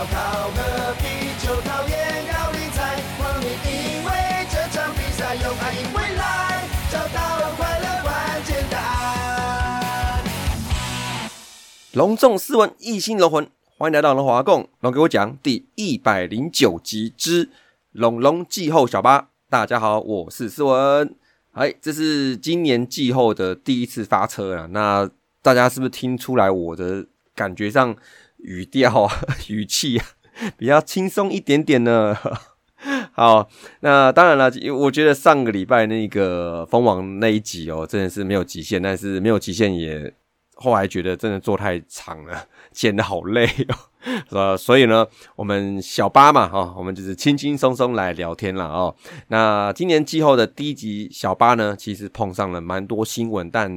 烧烤和啤酒，讨厌高丽菜，光你因为这场比赛用爱赢未来，找到快乐关键答案。隆重斯文，一心龙魂，欢迎来到龙华共龙给我讲第一百零九集之龙龙季后小巴。大家好，我是斯文。哎，这是今年季后的第一次发车啊。那大家是不是听出来我的感觉上语调啊、语气 比较轻松一点点呢？好，那当然了，我觉得上个礼拜那个蜂王那一集哦，真的是没有极限，但是没有极限也后来觉得真的做太长了，剪的好累哦。呃，所以呢，我们小八嘛，哈，我们就是轻轻松松来聊天了哦。那今年季后的第一集小八呢，其实碰上了蛮多新闻，但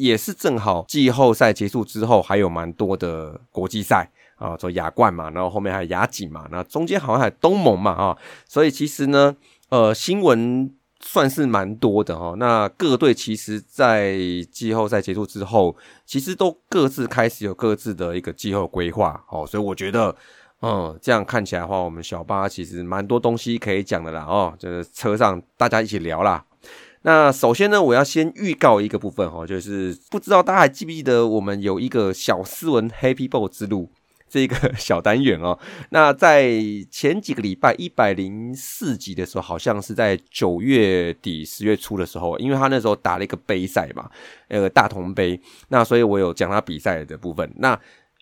也是正好季后赛结束之后，还有蛮多的国际赛啊，做亚冠嘛，然后后面还有亚锦嘛，那中间好像还有东盟嘛，啊，所以其实呢，呃，新闻。算是蛮多的哈，那各队其实，在季后赛结束之后，其实都各自开始有各自的一个季后规划哦，所以我觉得，嗯，这样看起来的话，我们小巴其实蛮多东西可以讲的啦哦，就是车上大家一起聊啦。那首先呢，我要先预告一个部分哈，就是不知道大家还记不记得，我们有一个小斯文 Happy Boy 之路。这个 小单元哦，那在前几个礼拜一百零四集的时候，好像是在九月底十月初的时候，因为他那时候打了一个杯赛嘛，呃，大同杯，那所以我有讲他比赛的部分。那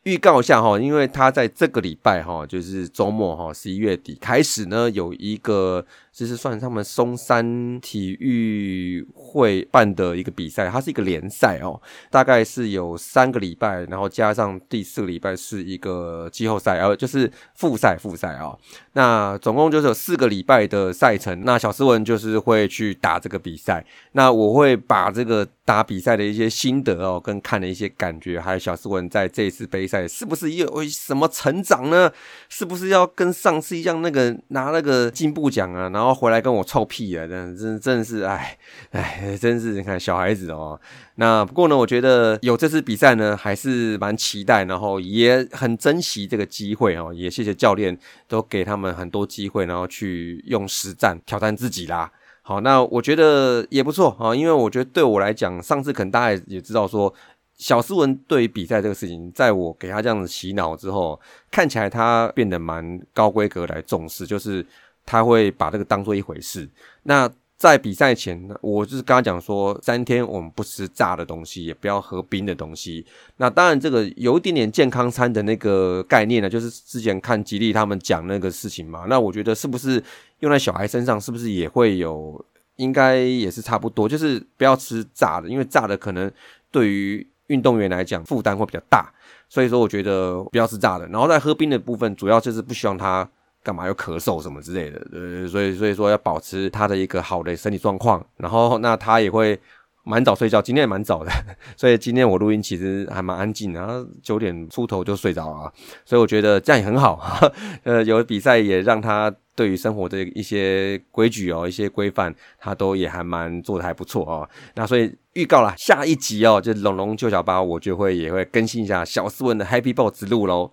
预告一下哈，因为他在这个礼拜哈，就是周末哈，十一月底开始呢，有一个。就是算他们松山体育会办的一个比赛，它是一个联赛哦，大概是有三个礼拜，然后加上第四个礼拜是一个季后赛，呃，就是复赛复赛啊。那总共就是有四个礼拜的赛程。那小斯文就是会去打这个比赛，那我会把这个打比赛的一些心得哦，跟看的一些感觉，还有小斯文在这一次杯赛是不是有什么成长呢？是不是要跟上次一样那个拿那个进步奖啊？然后。回来跟我臭屁啊！真真真是哎哎，真是你看小孩子哦。那不过呢，我觉得有这次比赛呢，还是蛮期待，然后也很珍惜这个机会哦。也谢谢教练都给他们很多机会，然后去用实战挑战自己啦。好，那我觉得也不错啊，因为我觉得对我来讲，上次可能大家也知道说，小斯文对于比赛这个事情，在我给他这样子洗脑之后，看起来他变得蛮高规格来重视，就是。他会把这个当做一回事。那在比赛前，我就是跟他讲说，三天我们不吃炸的东西，也不要喝冰的东西。那当然，这个有一点点健康餐的那个概念呢，就是之前看吉利他们讲那个事情嘛。那我觉得是不是用在小孩身上，是不是也会有？应该也是差不多，就是不要吃炸的，因为炸的可能对于运动员来讲负担会比较大。所以说，我觉得不要吃炸的。然后在喝冰的部分，主要就是不希望他。干嘛又咳嗽什么之类的？呃，所以所以说要保持他的一个好的身体状况，然后那他也会蛮早睡觉，今天也蛮早的，所以今天我录音其实还蛮安静的，然后九点出头就睡着了，所以我觉得这样也很好。呃，有比赛也让他对于生活的一些规矩哦，一些规范，他都也还蛮做的还不错哦。那所以预告了下一集哦，就龙龙救小八，我就会也会更新一下小斯文的 Happy Ball 之路喽。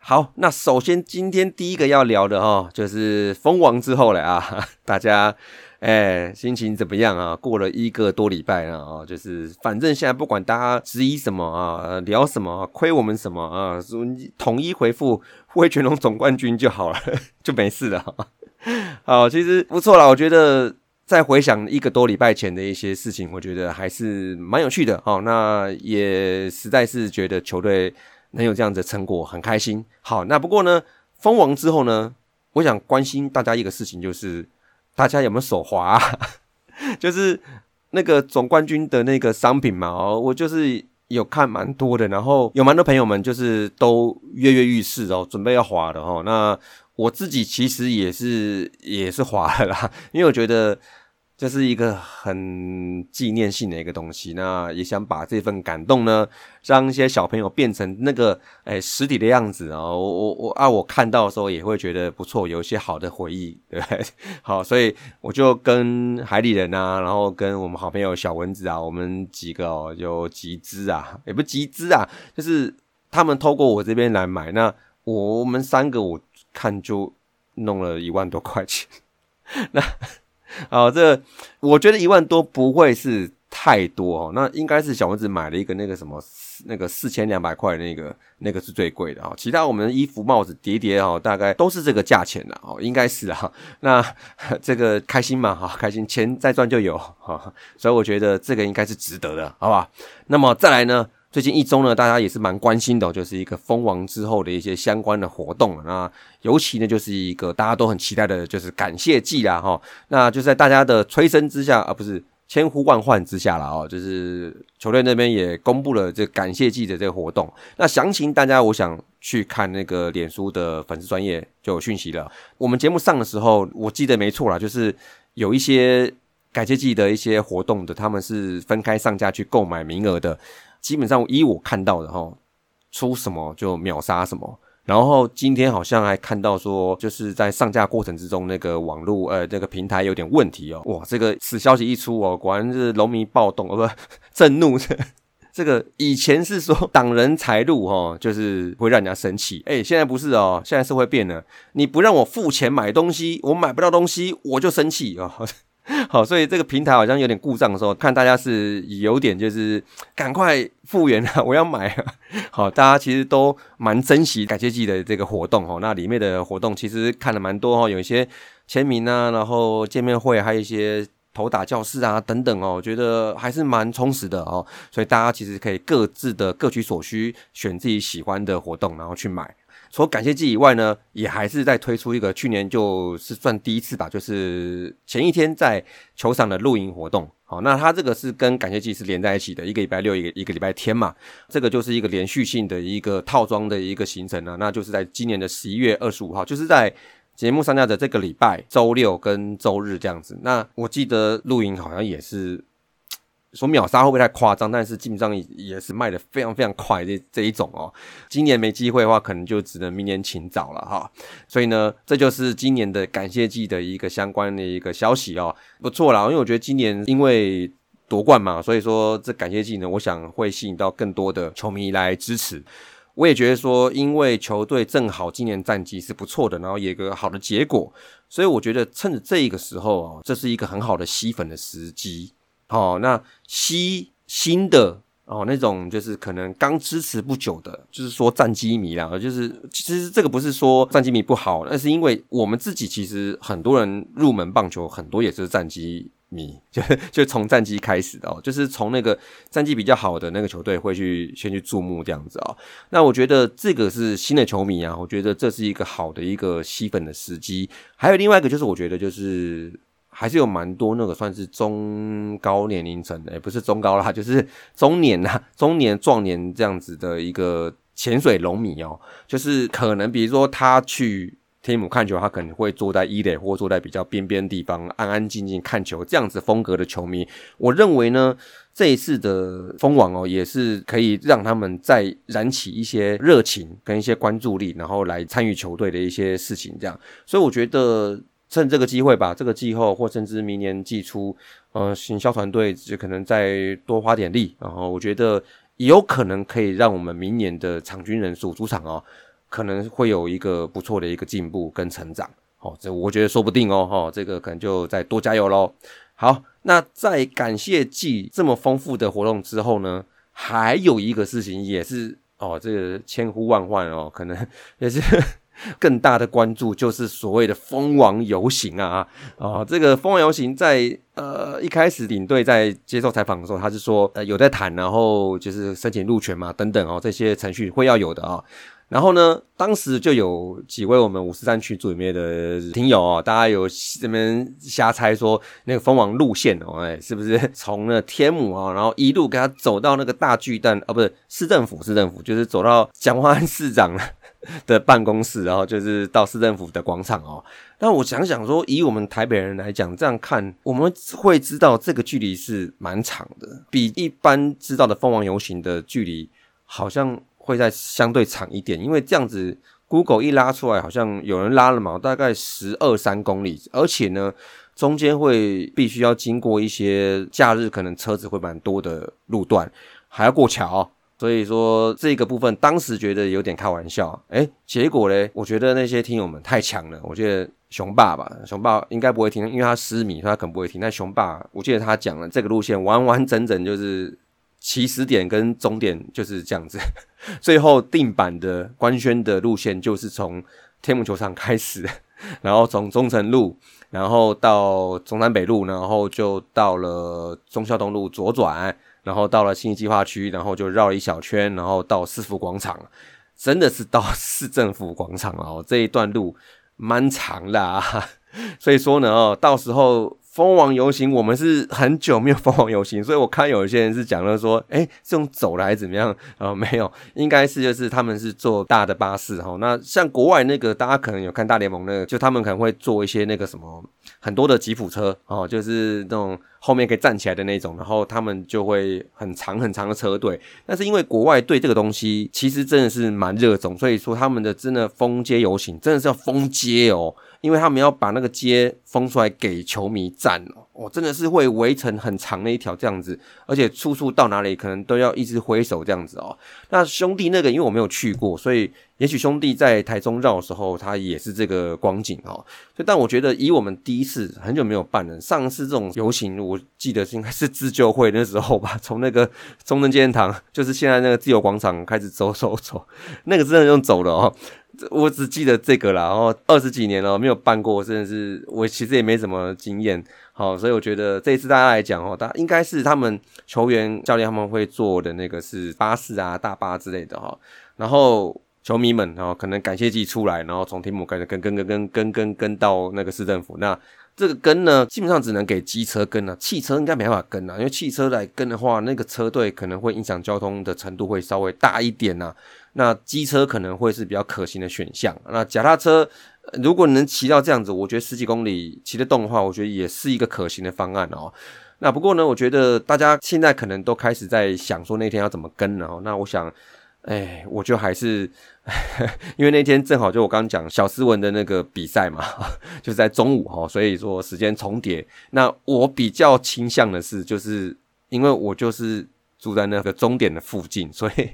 好，那首先今天第一个要聊的哈，就是封王之后了啊，大家哎心情怎么样啊？过了一个多礼拜了啊，就是反正现在不管大家质疑什么啊，聊什么，亏我们什么啊，统一回复魏全龙总冠军就好了，就没事了。好，其实不错了，我觉得再回想一个多礼拜前的一些事情，我觉得还是蛮有趣的。哦，那也实在是觉得球队。能有这样的成果，很开心。好，那不过呢，封王之后呢，我想关心大家一个事情，就是大家有没有手滑？就是那个总冠军的那个商品嘛，哦，我就是有看蛮多的，然后有蛮多朋友们就是都跃跃欲试哦，准备要滑的哦。那我自己其实也是也是滑了啦，因为我觉得。这是一个很纪念性的一个东西，那也想把这份感动呢，让一些小朋友变成那个诶实体的样子啊！我我我啊，我看到的时候也会觉得不错，有一些好的回忆，对不对？好，所以我就跟海里人啊，然后跟我们好朋友小蚊子啊，我们几个哦，有集资啊，也不集资啊，就是他们透过我这边来买那。我们三个我看就弄了一万多块钱。那 啊，这我觉得一万多不会是太多哦，那应该是小蚊子买了一个那个什么那个四千两百块那个那个是最贵的啊，其他我们的衣服帽子叠叠哦，大概都是这个价钱的哦，应该是啊。那 这个开心嘛哈，开心钱再赚就有哈，所以我觉得这个应该是值得的，好吧？那么再来呢？最近一周呢，大家也是蛮关心的，就是一个封王之后的一些相关的活动那尤其呢，就是一个大家都很期待的，就是感谢季啦哈。那就在大家的催生之下，而不是千呼万唤之下了哦。就是球队那边也公布了这感谢季的这个活动。那详情大家，我想去看那个脸书的粉丝专业就有讯息了。我们节目上的时候，我记得没错啦，就是有一些感谢季的一些活动的，他们是分开上架去购买名额的。基本上依我看到的哈，出什么就秒杀什么。然后今天好像还看到说，就是在上架过程之中，那个网络呃这个平台有点问题哦。哇，这个此消息一出哦，果然是农民暴动哦，不震怒。这个以前是说挡人财路哈，就是会让人家生气。哎，现在不是哦，现在社会变了，你不让我付钱买东西，我买不到东西，我就生气哦。好，所以这个平台好像有点故障的时候，看大家是有点就是赶快复原啊，我要买。好，大家其实都蛮珍惜感谢季的这个活动哦。那里面的活动其实看了蛮多哦，有一些签名啊，然后见面会，还有一些头打教室啊等等哦，我觉得还是蛮充实的哦。所以大家其实可以各自的各取所需，选自己喜欢的活动，然后去买。除了感谢季以外呢，也还是在推出一个去年就是算第一次吧，就是前一天在球场的露营活动。好，那它这个是跟感谢季是连在一起的，一个礼拜六，一个一个礼拜天嘛。这个就是一个连续性的一个套装的一个行程呢。那就是在今年的十一月二十五号，就是在节目上架的这个礼拜周六跟周日这样子。那我记得露营好像也是。说秒杀会不会太夸张？但是基本上也是卖的非常非常快这这一种哦。今年没机会的话，可能就只能明年请早了哈。所以呢，这就是今年的感谢季的一个相关的一个消息哦。不错啦，因为我觉得今年因为夺冠嘛，所以说这感谢季呢，我想会吸引到更多的球迷来支持。我也觉得说，因为球队正好今年战绩是不错的，然后有个好的结果，所以我觉得趁着这个时候啊，这是一个很好的吸粉的时机。哦，那吸新的哦，那种就是可能刚支持不久的，就是说战机迷啦，就是其实这个不是说战机迷不好，那是因为我们自己其实很多人入门棒球，很多也是战机迷，就就从战机开始的哦，就是从那个战绩比较好的那个球队会去先去注目这样子啊。那我觉得这个是新的球迷啊，我觉得这是一个好的一个吸粉的时机。还有另外一个就是，我觉得就是。还是有蛮多那个算是中高年龄层的，也不是中高啦，就是中年呐、中年壮年这样子的一个潜水龙迷哦，就是可能比如说他去天母看球，他可能会坐在一垒或坐在比较边边地方，安安静静看球这样子风格的球迷，我认为呢，这一次的封网哦，也是可以让他们再燃起一些热情跟一些关注力，然后来参与球队的一些事情，这样，所以我觉得。趁这个机会吧，这个季后或甚至明年季初，呃，行销团队就可能再多花点力，然后我觉得有可能可以让我们明年的场均人数主场哦，可能会有一个不错的一个进步跟成长，哦，这我觉得说不定哦，哈，这个可能就再多加油喽。好，那在感谢季这么丰富的活动之后呢，还有一个事情也是哦，这个千呼万唤哦，可能也是。更大的关注就是所谓的蜂王游行啊啊！这个蜂王游行在呃一开始领队在接受采访的时候，他是说呃有在谈，然后就是申请入权嘛等等哦，这些程序会要有的啊。然后呢，当时就有几位我们五十三区组里面的听友哦，大家有这边瞎猜说那个蜂王路线哦，哎，是不是 从那天母啊，然后一路给他走到那个大巨蛋啊，不是市政府，市政府就是走到蒋万安市长 的办公室，然后就是到市政府的广场哦。那我想想说，以我们台北人来讲，这样看我们会知道这个距离是蛮长的，比一般知道的蜂王游行的距离好像会在相对长一点。因为这样子，Google 一拉出来，好像有人拉了嘛，大概十二三公里，而且呢，中间会必须要经过一些假日可能车子会蛮多的路段，还要过桥。所以说这个部分当时觉得有点开玩笑，哎，结果嘞，我觉得那些听友们太强了。我觉得熊爸吧，熊爸应该不会听，因为他失迷，他可能不会听。但熊爸，我记得他讲了这个路线完完整整就是起始点跟终点就是这样子，最后定版的官宣的路线就是从天母球场开始，然后从中城路，然后到中山北路，然后就到了中孝东路左转。然后到了新计划区，然后就绕了一小圈，然后到市府广场，真的是到市政府广场哦。这一段路蛮长的啊，所以说呢哦，到时候。蜂王游行，我们是很久没有蜂王游行，所以我看有一些人是讲了说，哎，这种走来怎么样？呃，没有，应该是就是他们是坐大的巴士哈。那像国外那个，大家可能有看大联盟那个，就他们可能会坐一些那个什么很多的吉普车哦，就是那种后面可以站起来的那种，然后他们就会很长很长的车队。但是因为国外对这个东西其实真的是蛮热衷，所以说他们的真的封街游行真的是要封街哦。因为他们要把那个街封出来给球迷站哦，我真的是会围成很长的一条这样子，而且处处到哪里可能都要一直挥手这样子哦。那兄弟那个，因为我没有去过，所以也许兄弟在台中绕的时候，他也是这个光景哦。所以，但我觉得以我们第一次很久没有办了，上次这种游行，我记得是应该是自救会那时候吧，从那个中正纪念堂，就是现在那个自由广场开始走走走，那个真的用走了哦。我只记得这个啦，然后二十几年了没有办过，真的是我其实也没什么经验，好，所以我觉得这一次大家来讲哦，大应该是他们球员教练他们会坐的那个是巴士啊、大巴之类的哈，然后球迷们然后可能感谢祭出来，然后从天幕开始跟跟跟跟跟跟跟到那个市政府，那这个跟呢基本上只能给机车跟啊，汽车应该没办法跟啊，因为汽车来跟的话，那个车队可能会影响交通的程度会稍微大一点呐。那机车可能会是比较可行的选项。那脚踏车如果能骑到这样子，我觉得十几公里骑得动的话，我觉得也是一个可行的方案哦。那不过呢，我觉得大家现在可能都开始在想说那天要怎么跟了哦。那我想，哎，我就还是 因为那天正好就我刚刚讲小斯文的那个比赛嘛，就是在中午哈，所以说时间重叠。那我比较倾向的是，就是因为我就是住在那个终点的附近，所以。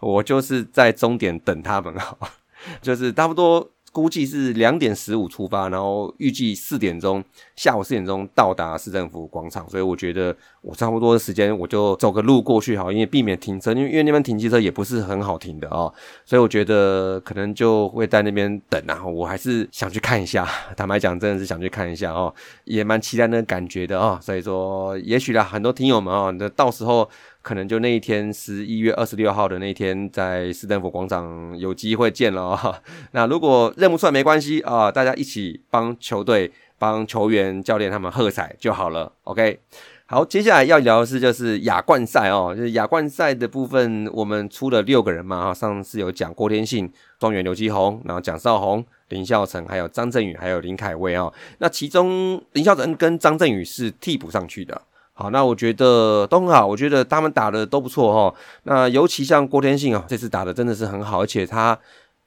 我就是在终点等他们啊，就是差不多估计是两点十五出发，然后预计四点钟下午四点钟到达市政府广场，所以我觉得我差不多的时间我就走个路过去好，因为避免停车，因为因为那边停机车也不是很好停的哦，所以我觉得可能就会在那边等啊，我还是想去看一下，坦白讲真的是想去看一下哦，也蛮期待那感觉的哦，所以说也许啦，很多听友们哦，那到时候。可能就那一天，十一月二十六号的那一天，在市政府广场有机会见了啊。那如果认不出来没关系啊，大家一起帮球队、帮球员、教练他们喝彩就好了。OK，好，接下来要聊的是就是亚冠赛哦，就是亚冠赛的部分，我们出了六个人嘛。上次有讲郭天信、状元刘基宏，然后蒋少红、林孝成，还有张振宇，还有林凯威哦。那其中林孝成跟张振宇是替补上去的。好，那我觉得都很好，我觉得他们打的都不错哈。那尤其像郭天信啊，这次打的真的是很好，而且他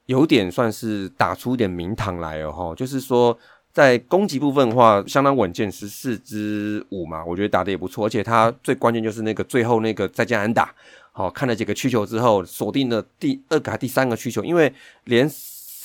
有点算是打出一点名堂来哦哈。就是说在攻击部分的话，相当稳健，十四支五嘛，我觉得打的也不错。而且他最关键就是那个最后那个再加安打，好看了几个需求之后，锁定了第二个、第三个需求，因为连。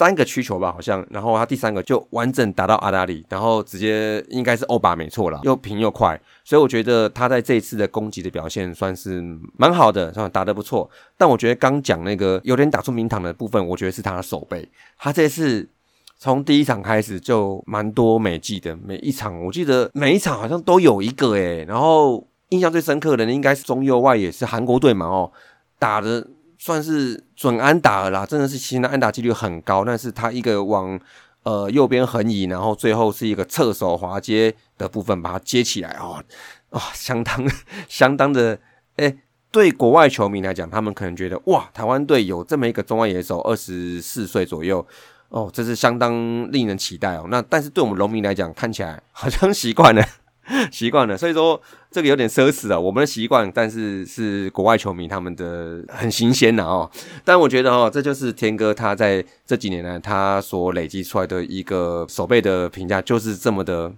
三个需求吧，好像，然后他第三个就完整打到阿达里，然后直接应该是欧巴没错了，又平又快，所以我觉得他在这一次的攻击的表现算是蛮好的，打得不错。但我觉得刚讲那个有点打出名堂的部分，我觉得是他的手背，他这次从第一场开始就蛮多美记的，每一场我记得每一场好像都有一个诶，然后印象最深刻的应该是中右外也是韩国队嘛哦，打的。算是准安打了啦，真的是其实安打几率很高，但是他一个往呃右边横移，然后最后是一个侧手滑接的部分把它接起来哦，哇，相当 相当的哎，对国外球迷来讲，他们可能觉得哇，台湾队有这么一个中外野手，二十四岁左右哦，这是相当令人期待哦。那但是对我们农民来讲，看起来好像 习惯了。习惯了，所以说这个有点奢侈啊。我们的习惯，但是是国外球迷他们的很新鲜的哦。但我觉得哦，这就是天哥他在这几年来他所累积出来的一个手背的评价，就是这么的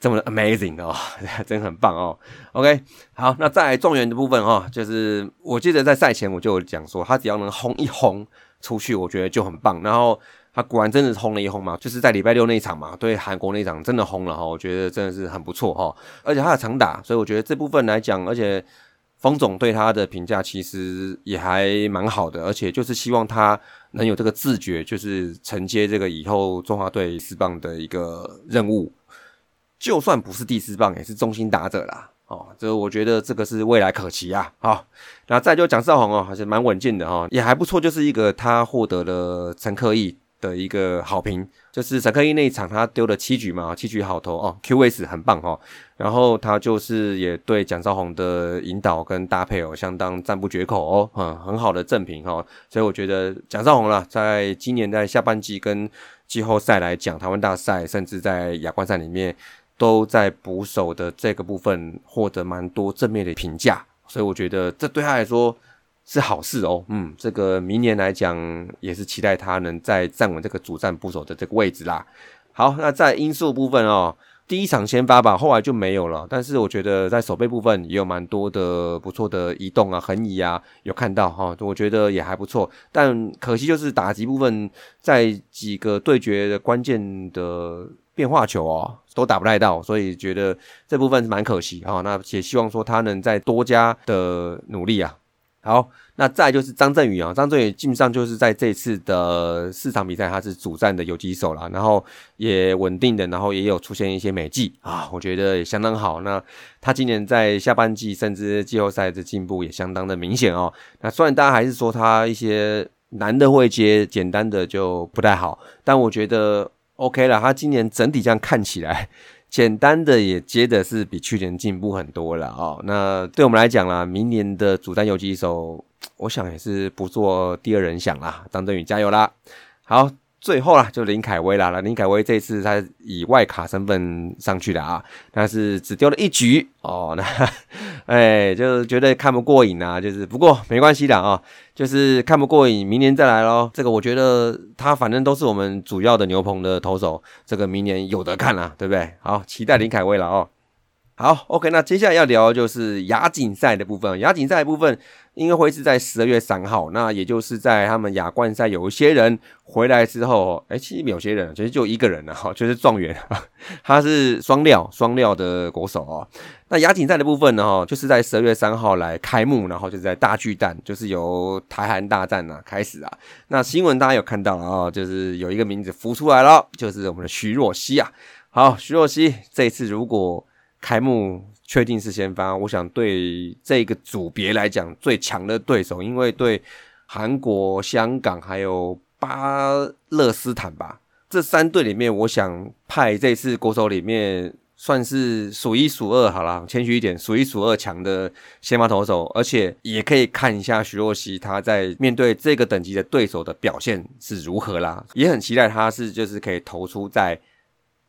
这么的 amazing 哦，真很棒哦。OK，好，那在状元的部分哦，就是我记得在赛前我就有讲说，他只要能轰一轰出去，我觉得就很棒。然后他果然真的轰了一轰嘛，就是在礼拜六那一场嘛，对韩国那一场真的轰了哈，我觉得真的是很不错哈。而且他的长打，所以我觉得这部分来讲，而且。方总对他的评价其实也还蛮好的，而且就是希望他能有这个自觉，就是承接这个以后中华队四棒的一个任务，就算不是第四棒，也是中心打者啦。哦，这我觉得这个是未来可期啊。好，那再就蒋少红哦，还是蛮稳健的哈，也还不错，就是一个他获得了陈克义的一个好评。就是陈克义那一场，他丢了七局嘛，七局好投哦，QS 很棒哦。然后他就是也对蒋兆宏的引导跟搭配哦，相当赞不绝口哦，嗯，很好的正评哈。所以我觉得蒋兆宏啦，在今年在下半季跟季后赛来讲，台湾大赛甚至在亚冠赛里面，都在捕手的这个部分获得蛮多正面的评价。所以我觉得这对他来说。是好事哦，嗯，这个明年来讲也是期待他能再站稳这个主战部手的这个位置啦。好，那在因素部分哦，第一场先发吧，后来就没有了。但是我觉得在守备部分也有蛮多的不错的移动啊、横移啊，有看到哈，我觉得也还不错。但可惜就是打击部分，在几个对决的关键的变化球哦，都打不太到，所以觉得这部分是蛮可惜哈。那也希望说他能再多加的努力啊。好，那再就是张振宇啊，张振宇基本上就是在这次的四场比赛，他是主战的游击手了，然后也稳定的，然后也有出现一些美技啊，我觉得也相当好。那他今年在下半季甚至季后赛的进步也相当的明显哦。那虽然大家还是说他一些难的会接，简单的就不太好，但我觉得 OK 了。他今年整体这样看起来。简单的也接的是比去年进步很多了哦。那对我们来讲啦，明年的主战游击手，我想也是不做第二人想啦。张振宇加油啦！好。最后啦，就林凯威啦。那林凯威这次他以外卡身份上去的啊，但是只丢了一局哦。那 哎，就觉得看不过瘾啊。就是不过没关系的啊，就是看不过瘾，明年再来咯。这个我觉得他反正都是我们主要的牛棚的投手，这个明年有得看啦，对不对？好，期待林凯威了哦。好，OK，那接下来要聊就是亚锦赛的部分。亚锦赛的部分应该会是在十二月三号，那也就是在他们亚冠赛有一些人回来之后，哎，其实有些人其实就一个人了哈，就是状元，他是双料双料的国手哦。那亚锦赛的部分呢，哈，就是在十二月三号来开幕，然后就在大巨蛋，就是由台韩大战啊开始啊。那新闻大家有看到啊，就是有一个名字浮出来了，就是我们的徐若曦啊。好，徐若曦这一次如果开幕确定是先发，我想对这个组别来讲最强的对手，因为对韩国、香港还有巴勒斯坦吧，这三队里面，我想派这次国手里面算是数一数二好了，谦虚一点，数一数二强的先发投手，而且也可以看一下徐若曦他在面对这个等级的对手的表现是如何啦，也很期待他是就是可以投出在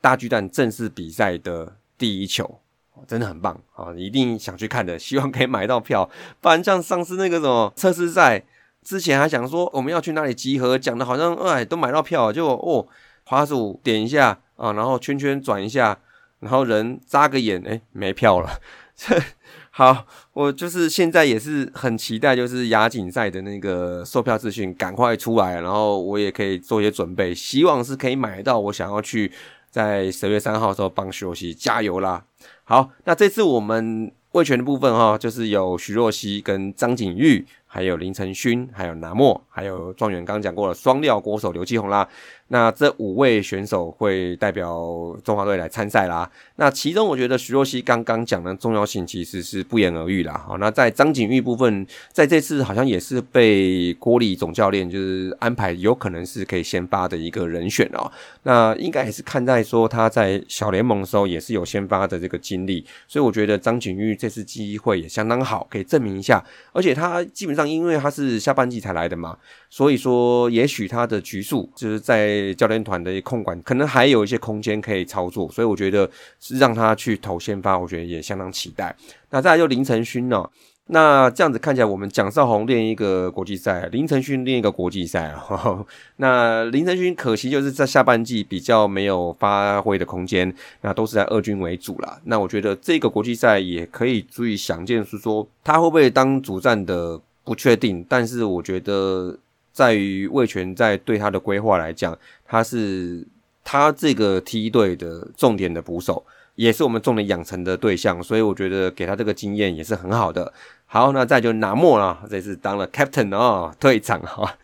大巨蛋正式比赛的第一球。真的很棒啊！一定想去看的，希望可以买到票。不然像上次那个什么测试赛，之前还想说我们要去哪里集合，讲的好像哎都买到票，就哦滑鼠点一下啊，然后圈圈转一下，然后人眨个眼，哎没票了。好，我就是现在也是很期待，就是亚锦赛的那个售票资讯赶快出来，然后我也可以做一些准备，希望是可以买到我想要去在十月三号的时候帮徐若曦加油啦。好，那这次我们卫权的部分哈，就是有徐若曦跟张景玉，还有林承勋，还有南莫，还有状元刚讲过的双料国手刘继宏啦。那这五位选手会代表中华队来参赛啦。那其中我觉得徐若曦刚刚讲的重要性其实是不言而喻啦。好，那在张景玉部分，在这次好像也是被郭立总教练就是安排，有可能是可以先发的一个人选哦。那应该也是看在说他在小联盟的时候也是有先发的这个经历，所以我觉得张景玉这次机会也相当好，可以证明一下。而且他基本上因为他是下半季才来的嘛，所以说也许他的局数就是在教练团的控管可能还有一些空间可以操作，所以我觉得是让他去投先发，我觉得也相当期待。那再就林晨勋呢，那这样子看起来，我们蒋少红练一个国际赛，林承勋练一个国际赛啊。那林承勋可惜就是在下半季比较没有发挥的空间，那都是在二军为主啦。那我觉得这个国际赛也可以注意想见，是说他会不会当主战的不确定，但是我觉得在于魏权在对他的规划来讲，他是他这个梯队的重点的捕手。也是我们重点养成的对象，所以我觉得给他这个经验也是很好的。好，那再就拿莫了，这次当了 captain 哦，队长哈。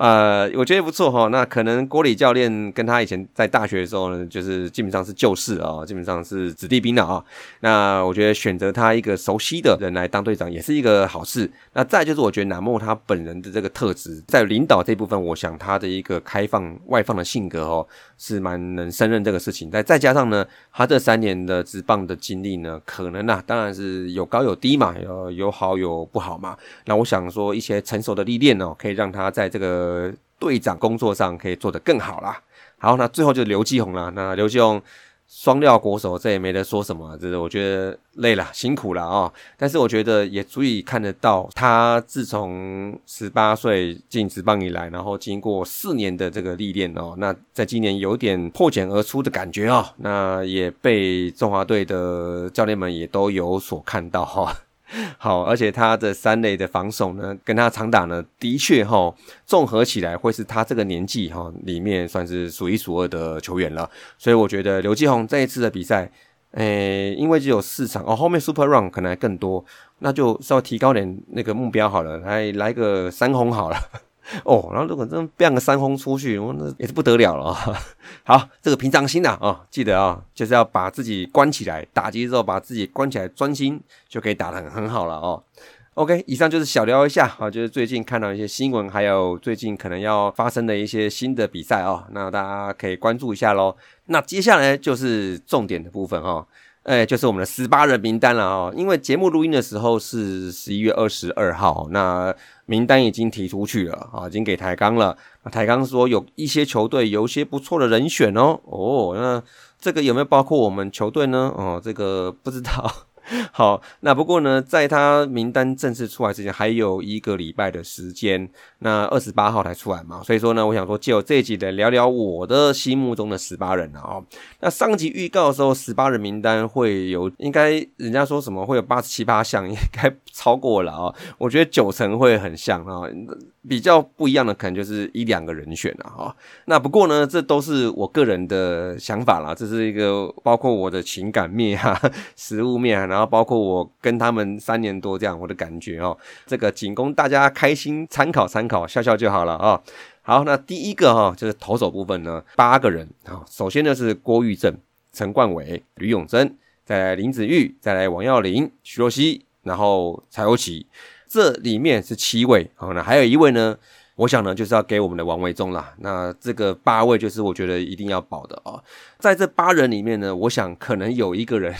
呃，我觉得不错哈。那可能郭李教练跟他以前在大学的时候呢，就是基本上是旧识啊，基本上是子弟兵了啊。那我觉得选择他一个熟悉的人来当队长也是一个好事。那再就是我觉得南莫他本人的这个特质，在领导这部分，我想他的一个开放外放的性格哦，是蛮能胜任这个事情。再再加上呢，他这三年的职棒的经历呢，可能啊，当然是有高有低嘛，有有好有不好嘛。那我想说一些成熟的历练哦，可以让他在这个。呃，队长工作上可以做得更好啦。好，那最后就是刘继红了。那刘继红双料国手，这也没得说什么，就是我觉得累了，辛苦了啊。但是我觉得也足以看得到，他自从十八岁进职棒以来，然后经过四年的这个历练哦，那在今年有点破茧而出的感觉哦。那也被中华队的教练们也都有所看到哈。好，而且他的三垒的防守呢，跟他长打呢，的确哈，综合起来会是他这个年纪哈里面算是数一数二的球员了。所以我觉得刘继宏这一次的比赛，诶，因为只有四场哦，后面 Super Run 可能还更多，那就稍微提高点那个目标好了，来来个三红好了。哦，然后如果真变个三轰出去，我那也是不得了了啊！好，这个平常心呐啊，记得啊，就是要把自己关起来，打击之后把自己关起来，专心就可以打得很很好了哦。OK，以上就是小聊一下啊，就是最近看到一些新闻，还有最近可能要发生的一些新的比赛哦，那大家可以关注一下喽。那接下来就是重点的部分哈。哎，就是我们的十八人名单了哦。因为节目录音的时候是十一月二十二号，那名单已经提出去了啊，已经给台钢了。那台钢说有一些球队有一些不错的人选哦。哦，那这个有没有包括我们球队呢？哦，这个不知道。好，那不过呢，在他名单正式出来之前，还有一个礼拜的时间，那二十八号才出来嘛，所以说呢，我想说就这一集来聊聊我的心目中的十八人啊。哦，那上集预告的时候，十八人名单会有，应该人家说什么会有八十七八项，应该 超过了啊。我觉得九成会很像啊。比较不一样的可能就是一两个人选了哈，那不过呢，这都是我个人的想法啦，这是一个包括我的情感面哈、实物面，然后包括我跟他们三年多这样我的感觉哦，这个仅供大家开心参考参考，笑笑就好了啊。好，那第一个哈就是投手部分呢，八个人啊，首先呢是郭玉正、陈冠伟、吕永贞，再来林子玉，再来王耀林、徐若曦，然后蔡欧奇。这里面是七位，好，那还有一位呢？我想呢，就是要给我们的王维忠啦。那这个八位就是我觉得一定要保的啊。在这八人里面呢，我想可能有一个人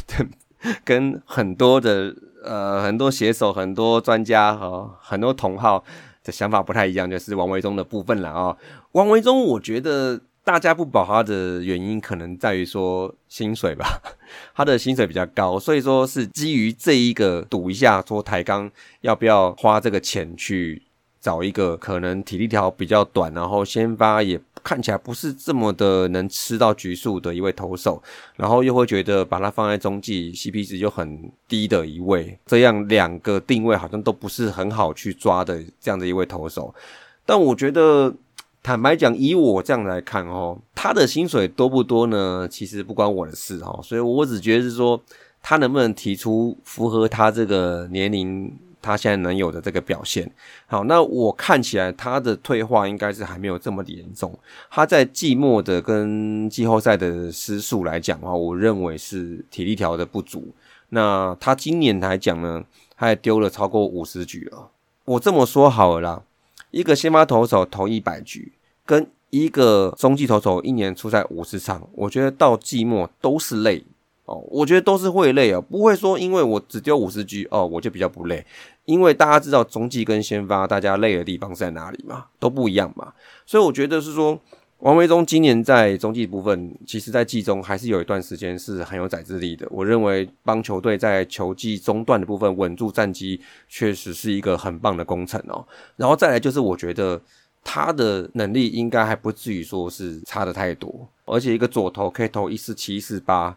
跟很多的呃很多写手、很多专家和很多同好的想法不太一样，就是王维忠的部分了啊。王维忠，我觉得。大家不保他的原因，可能在于说薪水吧，他的薪水比较高，所以说是基于这一个赌一下，说台钢要不要花这个钱去找一个可能体力条比较短，然后先发也看起来不是这么的能吃到局数的一位投手，然后又会觉得把它放在中继 CP 值就很低的一位，这样两个定位好像都不是很好去抓的这样的一位投手，但我觉得。坦白讲，以我这样来看哦，他的薪水多不多呢？其实不关我的事哈，所以我只觉得是说，他能不能提出符合他这个年龄，他现在能有的这个表现。好，那我看起来他的退化应该是还没有这么严重。他在季末的跟季后赛的失速来讲的话，我认为是体力条的不足。那他今年来讲呢，他也丢了超过五十局了。我这么说好了啦。一个先发投手投一百局，跟一个中继投手一年出赛五十场，我觉得到季末都是累哦。我觉得都是会累哦，不会说因为我只丢五十局哦，我就比较不累。因为大家知道中继跟先发，大家累的地方在哪里嘛，都不一样嘛。所以我觉得是说，王维忠今年在中继部分，其实在季中还是有一段时间是很有载资力的。我认为帮球队在球季中段的部分稳住战机，确实是一个很棒的工程哦。然后再来就是，我觉得他的能力应该还不至于说是差的太多，而且一个左投可以投一四七、一四八，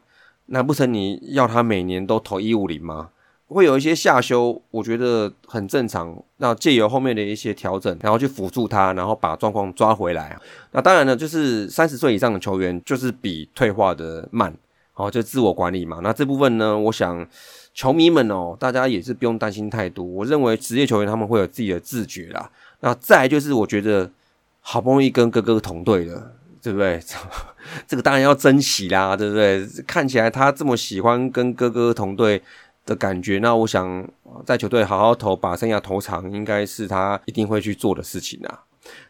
难不成你要他每年都投一五零吗？会有一些下修，我觉得很正常。那借由后面的一些调整，然后去辅助他，然后把状况抓回来。那当然呢，就是三十岁以上的球员，就是比退化的慢，好，就自我管理嘛。那这部分呢，我想球迷们哦，大家也是不用担心太多。我认为职业球员他们会有自己的自觉啦。那再就是，我觉得好不容易跟哥哥同队了，对不对？这个当然要珍惜啦，对不对？看起来他这么喜欢跟哥哥同队。的感觉，那我想在球队好好投，把生涯投长，应该是他一定会去做的事情啊。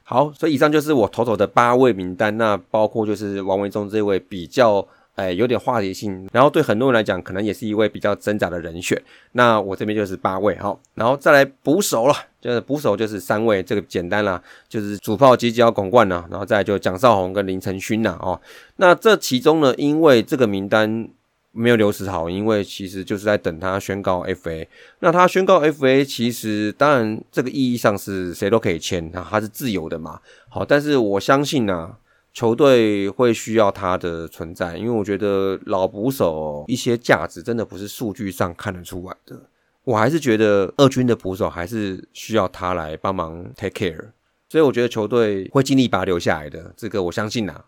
好，所以以上就是我投投的八位名单，那包括就是王维忠这位比较哎有点话题性，然后对很多人来讲可能也是一位比较挣扎的人选。那我这边就是八位，哈，然后再来捕手了，就是捕手就是三位，这个简单啦，就是主炮吉吉奥拱冠呐，然后再就蒋少红跟林承勋呐，哦，那这其中呢，因为这个名单。没有刘石好，因为其实就是在等他宣告 FA。那他宣告 FA，其实当然这个意义上是谁都可以签，那他是自由的嘛。好，但是我相信呢，球队会需要他的存在，因为我觉得老捕手一些价值真的不是数据上看得出来的。我还是觉得二军的捕手还是需要他来帮忙 take care。所以我觉得球队会尽力把他留下来的，这个我相信呐。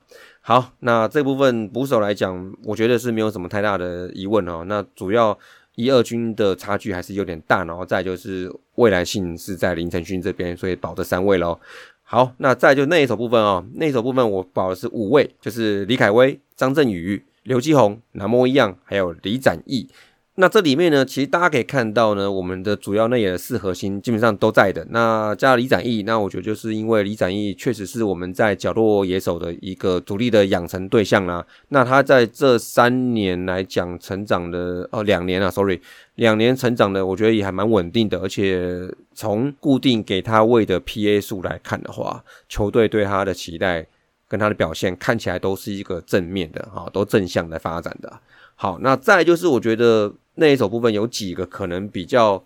好，那这部分捕手来讲，我觉得是没有什么太大的疑问哦。那主要一二军的差距还是有点大，然后再就是未来性是在林承勋这边，所以保这三位喽。好，那再就那一手部分哦，那一手部分我保的是五位，就是李凯威、张振宇、刘基宏、南模一样，还有李展毅。那这里面呢，其实大家可以看到呢，我们的主要内野的四核心基本上都在的。那加李展毅，那我觉得就是因为李展毅确实是我们在角落野手的一个主力的养成对象啦。那他在这三年来讲成长的哦，两年啊，sorry，两年成长的，我觉得也还蛮稳定的。而且从固定给他位的 PA 数来看的话，球队对他的期待跟他的表现看起来都是一个正面的哈，都正向来发展的。好，那再就是我觉得。那一首部分有几个可能比较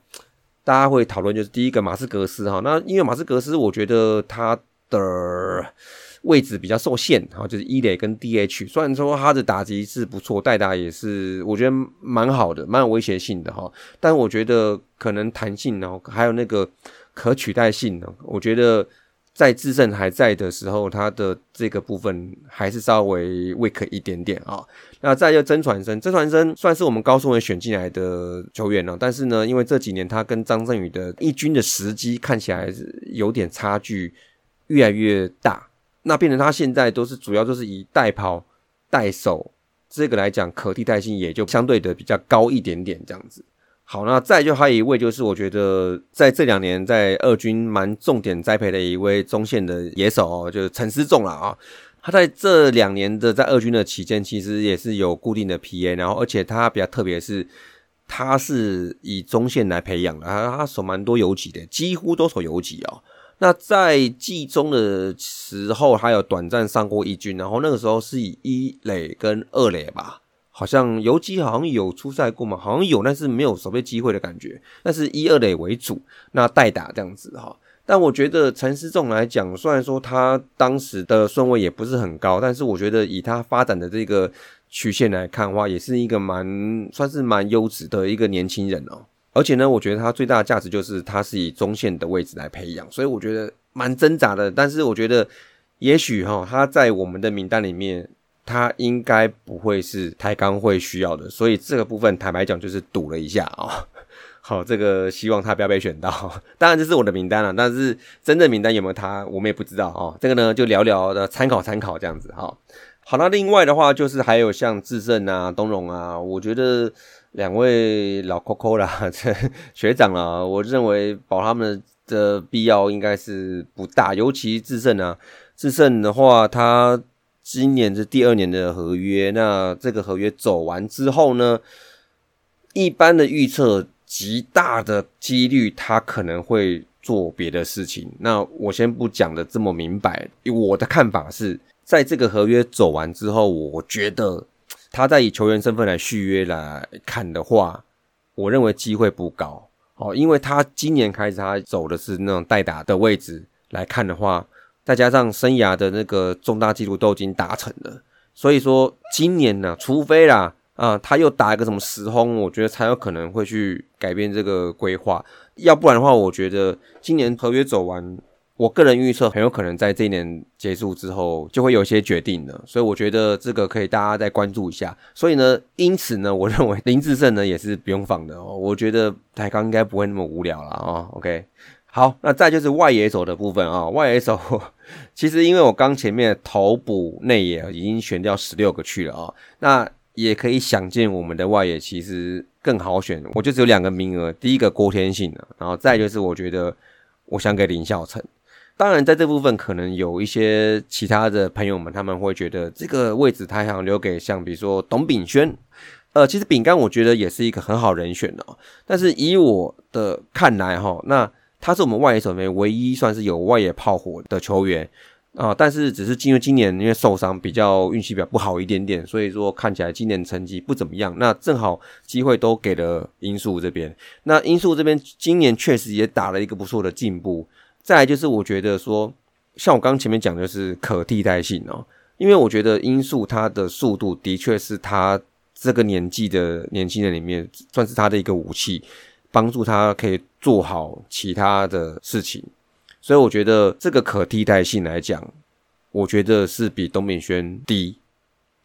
大家会讨论，就是第一个马斯格斯哈，那因为马斯格斯我觉得他的位置比较受限哈，就是一垒跟 DH，虽然说他的打击是不错，代打也是我觉得蛮好的，蛮有威胁性的哈，但我觉得可能弹性呢，还有那个可取代性呢，我觉得。在智胜还在的时候，他的这个部分还是稍微 weak 一点点啊。那再就曾传生，曾传生算是我们高顺位选进来的球员了，但是呢，因为这几年他跟张振宇的一军的时机看起来是有点差距，越来越大。那变成他现在都是主要就是以代跑、代守这个来讲，可替代性也就相对的比较高一点点这样子。好，那再就还有一位，就是我觉得在这两年在二军蛮重点栽培的一位中线的野手哦，就是陈思仲了啊。他在这两年的在二军的期间，其实也是有固定的 PA，然后而且他比较特别是，他是以中线来培养的，他他守蛮多游击的，几乎都守游击哦。那在季中的时候，还有短暂上过一军，然后那个时候是以一垒跟二垒吧。好像游击好像有出赛过嘛，好像有，但是没有守备机会的感觉。那是一二垒为主，那代打这样子哈。但我觉得陈思仲来讲，虽然说他当时的顺位也不是很高，但是我觉得以他发展的这个曲线来看的话，也是一个蛮算是蛮优质的一个年轻人哦。而且呢，我觉得他最大的价值就是他是以中线的位置来培养，所以我觉得蛮挣扎的。但是我觉得也许哈，他在我们的名单里面。他应该不会是台钢会需要的，所以这个部分坦白讲就是赌了一下啊。好，这个希望他不要被选到。当然这是我的名单了，但是真正名单有没有他，我们也不知道哦。这个呢就聊聊的参考参考这样子哈。好，那另外的话就是还有像智胜啊、东荣啊，我觉得两位老 Coco 啦，这学长啊，我认为保他们的必要应该是不大，尤其智胜啊，智胜的话他。今年是第二年的合约，那这个合约走完之后呢，一般的预测极大的几率他可能会做别的事情。那我先不讲的这么明白，我的看法是，在这个合约走完之后，我觉得他在以球员身份来续约来看的话，我认为机会不高哦，因为他今年开始他走的是那种代打的位置来看的话，再加上生涯的那个重大纪录都已经达成了，所以说今年呢，除非啦啊，他又打一个什么十轰，我觉得才有可能会去改变这个规划，要不然的话，我觉得今年合约走完。我个人预测很有可能在这一年结束之后就会有一些决定了，所以我觉得这个可以大家再关注一下。所以呢，因此呢，我认为林志胜呢也是不用放的哦。我觉得台钢应该不会那么无聊了啊。OK，好，那再就是外野手的部分啊。外野手其实因为我刚前面头补内野已经选掉十六个去了啊，那也可以想见我们的外野其实更好选，我就只有两个名额，第一个郭天信的，然后再就是我觉得我想给林孝成。当然，在这部分可能有一些其他的朋友们，他们会觉得这个位置他想留给像比如说董炳轩，呃，其实饼干我觉得也是一个很好人选的。但是以我的看来哈，那他是我们外野手里面唯一算是有外野炮火的球员啊。但是只是因为今年因为受伤比较运气比较不好一点点，所以说看起来今年成绩不怎么样。那正好机会都给了英树这边，那英树这边今年确实也打了一个不错的进步。再来就是，我觉得说，像我刚前面讲的是可替代性哦，因为我觉得音速它的速度的确是他这个年纪的年轻人里面算是他的一个武器，帮助他可以做好其他的事情，所以我觉得这个可替代性来讲，我觉得是比董敏轩低，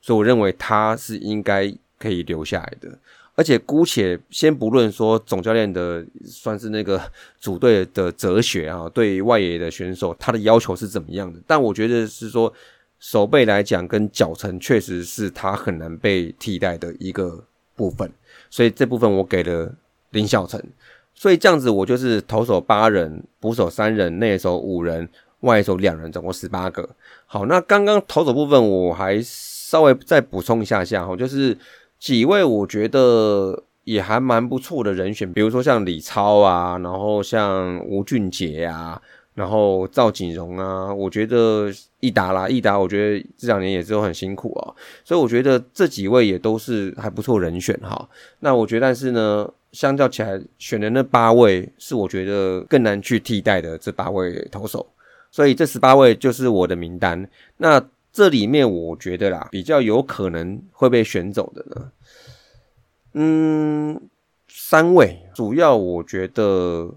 所以我认为他是应该可以留下来的。而且姑且先不论说总教练的算是那个组队的哲学啊，对外野的选手他的要求是怎么样的？但我觉得是说手背来讲跟脚程确实是他很难被替代的一个部分，所以这部分我给了林孝成。所以这样子我就是投手八人，捕手三人，内手五人，外手两人，总共十八个。好，那刚刚投手部分我还稍微再补充一下下哈，就是。几位我觉得也还蛮不错的人选，比如说像李超啊，然后像吴俊杰啊，然后赵景荣啊，我觉得易达啦，易达，我觉得这两年也是都很辛苦啊，所以我觉得这几位也都是还不错人选哈。那我觉得，但是呢，相较起来，选的那八位是我觉得更难去替代的这八位投手，所以这十八位就是我的名单。那这里面我觉得啦，比较有可能会被选走的呢，嗯，三位主要我觉得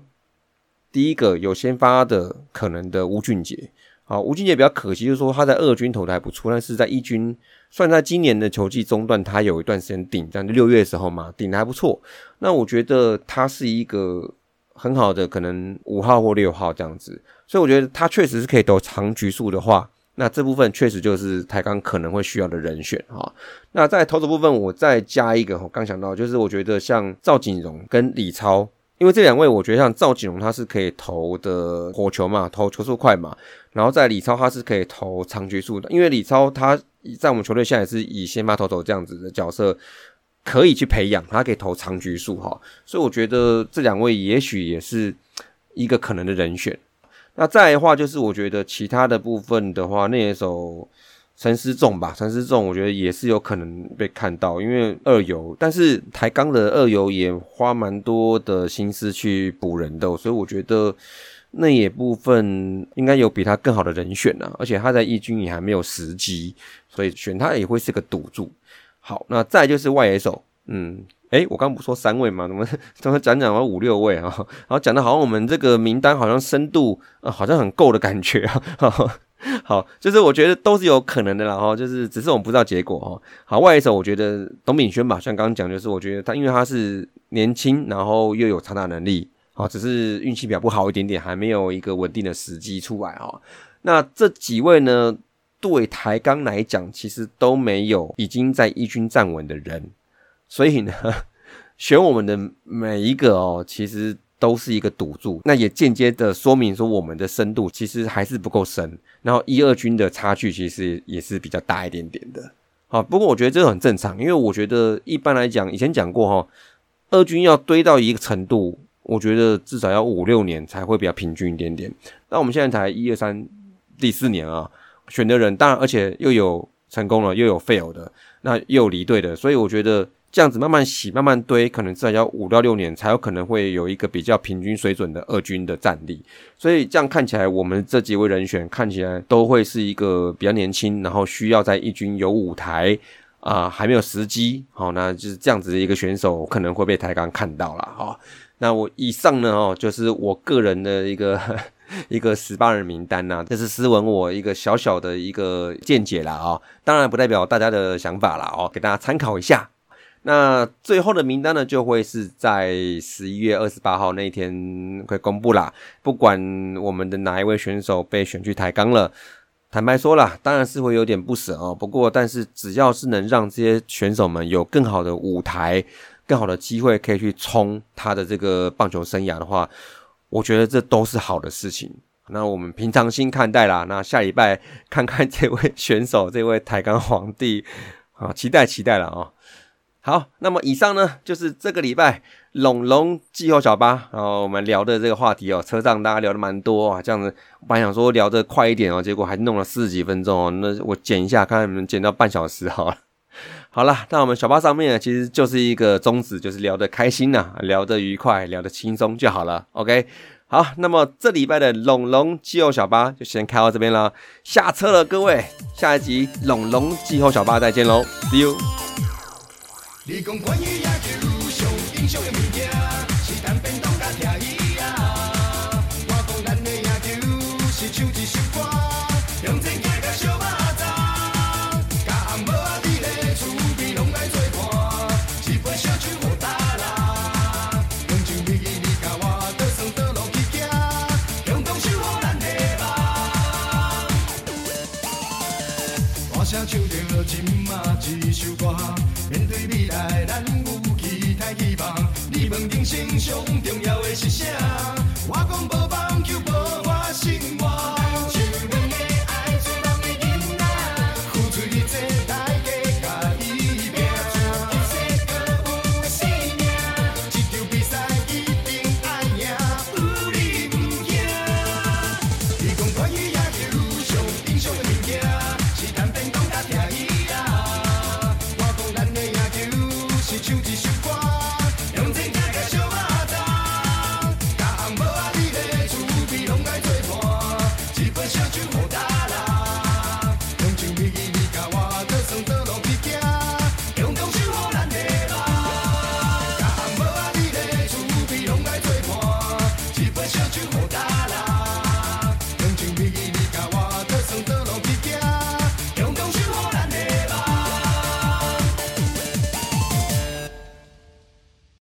第一个有先发的可能的吴俊杰，好，吴俊杰比较可惜，就是说他在二军投的还不错，但是在一军，算在今年的球季中段，他有一段时间顶，在六月的时候嘛，顶的还不错。那我觉得他是一个很好的可能五号或六号这样子，所以我觉得他确实是可以投长局数的话。那这部分确实就是台钢可能会需要的人选哈。那在投手部分，我再加一个，我刚想到就是我觉得像赵景荣跟李超，因为这两位我觉得像赵景龙他是可以投的火球嘛，投球速快嘛，然后在李超他是可以投长局数的，因为李超他在我们球队现在也是以先发投手这样子的角色，可以去培养他可以投长局数哈，所以我觉得这两位也许也是一个可能的人选。那再的话，就是我觉得其他的部分的话，那一首陈思仲吧，陈思仲我觉得也是有可能被看到，因为二游，但是台钢的二游也花蛮多的心思去补人的，所以我觉得那也部分应该有比他更好的人选啊，而且他在义军也还没有时机，所以选他也会是个赌注。好，那再就是外野手，嗯。哎，我刚不说三位嘛？怎么怎么讲讲了五六位啊？然后讲的好像我们这个名单好像深度啊，好像很够的感觉啊。好，就是我觉得都是有可能的啦。哈，就是只是我们不知道结果哦。好，外一手我觉得董炳轩吧，像刚刚讲，就是我觉得他因为他是年轻，然后又有长打能力，好，只是运气比较不好一点点，还没有一个稳定的时机出来啊。那这几位呢，对台钢来讲，其实都没有已经在一军站稳的人。所以呢，选我们的每一个哦，其实都是一个赌注。那也间接的说明说，我们的深度其实还是不够深。然后一二军的差距其实也是比较大一点点的。好，不过我觉得这个很正常，因为我觉得一般来讲，以前讲过哈，二军要堆到一个程度，我觉得至少要五六年才会比较平均一点点。那我们现在才一二三第四年啊，选的人，当然而且又有成功了，又有 fail 的，那又有离队的，所以我觉得这样子慢慢洗，慢慢堆，可能至少要五到六年才有可能会有一个比较平均水准的二军的战力。所以这样看起来，我们这几位人选看起来都会是一个比较年轻，然后需要在一军有舞台啊、还没有时机，好、那就是这样子的一个选手可能会被台钢看到了哈、那我以上呢哦，就是我个人的一个 一个十八人名单呐、这是斯文我一个小小的一个见解啦哦，当然不代表大家的想法啦哦，给大家参考一下。那最后的名单呢，就会是在十一月二十八号那一天会公布啦。不管我们的哪一位选手被选去台钢了，坦白说啦，当然是会有点不舍哦。不过，但是只要是能让这些选手们有更好的舞台、更好的机会，可以去冲他的这个棒球生涯的话，我觉得这都是好的事情。那我们平常心看待啦。那下礼拜看看这位选手，这位台钢皇帝啊，期待期待了啊、好，那么以上呢就是这个礼拜龙龙季后小巴，然后我们聊的这个话题哦，车上大家聊的蛮多啊，这样子，我本来想说聊得快一点哦，结果还弄了四十几分钟哦，那我剪一下，看看能不能剪到半小时好了。好了，那我们小巴上面呢，其实就是一个宗旨，就是聊得开心呐、聊得愉快，聊得轻松就好了。OK，好，那么这礼拜的龙龙季后小巴就先开到这边了，下车了，各位，下一集龙龙季后小巴再见喽，See you。你讲关于野球上印象的物件，是谈便当甲听伊啊。我讲咱的野球是唱一首歌，向前行甲小马扎，甲红帽仔伫咧厝边拢来做伴，一杯烧酒好打啦。用酒蜜语你甲我倒算倒落去行，共同守护咱的梦。大声唱着今嘛一首歌，